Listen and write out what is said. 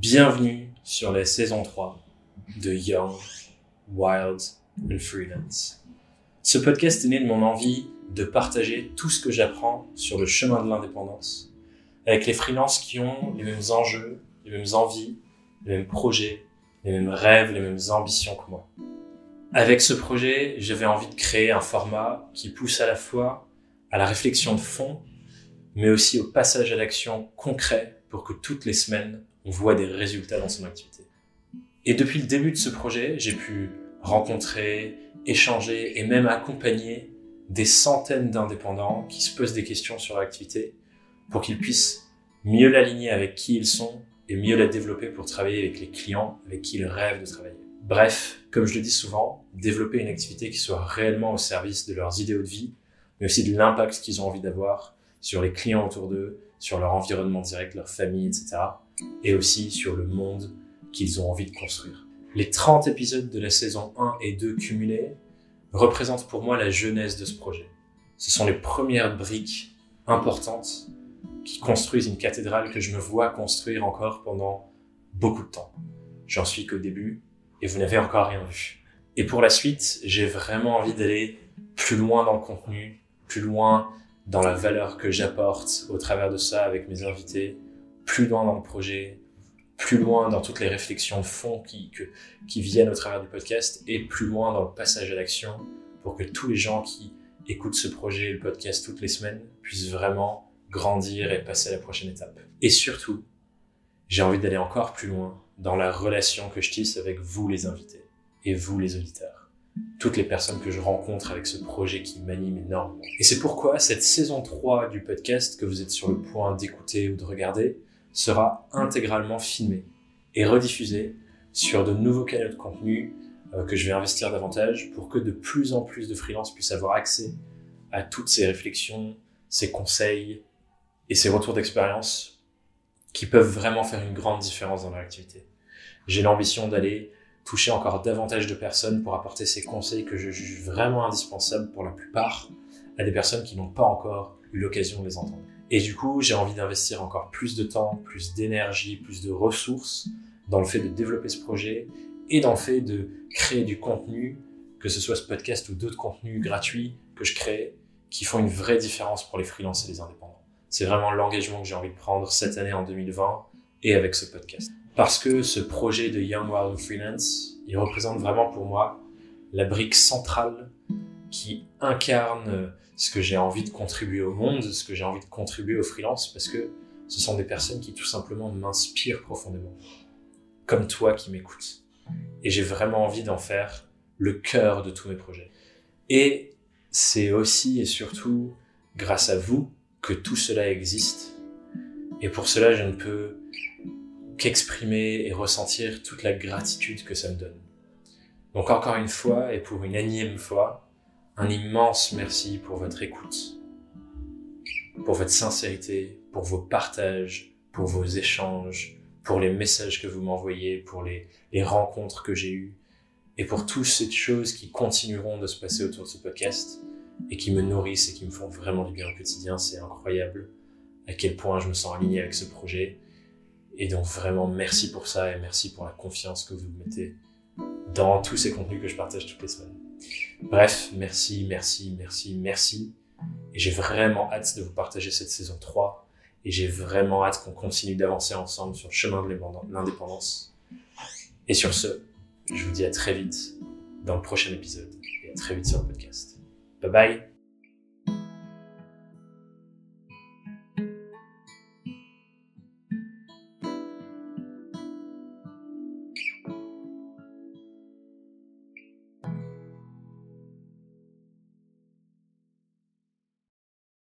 Bienvenue sur la saison 3 de Young, Wild and Freelance. Ce podcast est né de mon envie de partager tout ce que j'apprends sur le chemin de l'indépendance avec les freelances qui ont les mêmes enjeux, les mêmes envies, les mêmes projets, les mêmes rêves, les mêmes ambitions que moi. Avec ce projet, j'avais envie de créer un format qui pousse à la fois à la réflexion de fond, mais aussi au passage à l'action concret pour que toutes les semaines, on voit des résultats dans son activité. Et depuis le début de ce projet, j'ai pu rencontrer, échanger et même accompagner des centaines d'indépendants qui se posent des questions sur l'activité pour qu'ils puissent mieux l'aligner avec qui ils sont et mieux la développer pour travailler avec les clients avec qui ils rêvent de travailler. Bref, comme je le dis souvent, développer une activité qui soit réellement au service de leurs idéaux de vie, mais aussi de l'impact qu'ils ont envie d'avoir sur les clients autour d'eux, sur leur environnement direct, leur famille, etc. Et aussi sur le monde qu'ils ont envie de construire. Les 30 épisodes de la saison 1 et 2 cumulés représentent pour moi la jeunesse de ce projet. Ce sont les premières briques importantes qui construisent une cathédrale que je me vois construire encore pendant beaucoup de temps. J'en suis qu'au début et vous n'avez encore rien vu. Et pour la suite, j'ai vraiment envie d'aller plus loin dans le contenu, plus loin dans la valeur que j'apporte au travers de ça avec mes invités, plus loin dans le projet, plus loin dans toutes les réflexions de fond qui, qui viennent au travers du podcast et plus loin dans le passage à l'action pour que tous les gens qui écoutent ce projet et le podcast toutes les semaines puissent vraiment grandir et passer à la prochaine étape. Et surtout, j'ai envie d'aller encore plus loin dans la relation que je tisse avec vous les invités et vous les auditeurs. Toutes les personnes que je rencontre avec ce projet qui m'anime énormément. Et c'est pourquoi cette saison 3 du podcast que vous êtes sur le point d'écouter ou de regarder sera intégralement filmée et rediffusée sur de nouveaux canaux de contenu euh, que je vais investir davantage pour que de plus en plus de freelances puissent avoir accès à toutes ces réflexions, ces conseils et ces retours d'expérience qui peuvent vraiment faire une grande différence dans leur activité. J'ai l'ambition d'aller toucher encore davantage de personnes pour apporter ces conseils que je juge vraiment indispensables pour la plupart à des personnes qui n'ont pas encore eu l'occasion de les entendre. Et du coup, j'ai envie d'investir encore plus de temps, plus d'énergie, plus de ressources dans le fait de développer ce projet et dans le fait de créer du contenu, que ce soit ce podcast ou d'autres contenus gratuits que je crée, qui font une vraie différence pour les freelances et les indépendants. C'est vraiment l'engagement que j'ai envie de prendre cette année en 2020 et avec ce podcast. Parce que ce projet de Young Wild Freelance, il représente vraiment pour moi la brique centrale qui incarne ce que j'ai envie de contribuer au monde, ce que j'ai envie de contribuer aux freelances, parce que ce sont des personnes qui tout simplement m'inspirent profondément. Comme toi qui m'écoutes. Et j'ai vraiment envie d'en faire le cœur de tous mes projets. Et c'est aussi et surtout grâce à vous que tout cela existe. Et pour cela, je ne peux qu'exprimer et ressentir toute la gratitude que ça me donne. Donc encore une fois, et pour une énième fois, un immense merci pour votre écoute, pour votre sincérité, pour vos partages, pour vos échanges, pour les messages que vous m'envoyez, pour les, rencontres que j'ai eues, et pour toutes ces choses qui continueront de se passer autour de ce podcast et qui me nourrissent et qui me font vraiment du bien au quotidien. C'est incroyable à quel point je me sens aligné avec ce projet. Et donc vraiment merci pour ça et merci pour la confiance que vous mettez dans tous ces contenus que je partage toutes les semaines. Bref, merci, merci, merci, merci. Et j'ai vraiment hâte de vous partager cette saison 3. Et j'ai vraiment hâte qu'on continue d'avancer ensemble sur le chemin de l'indépendance. Et sur ce, je vous dis à très vite dans le prochain épisode et à très vite sur le podcast. Bye bye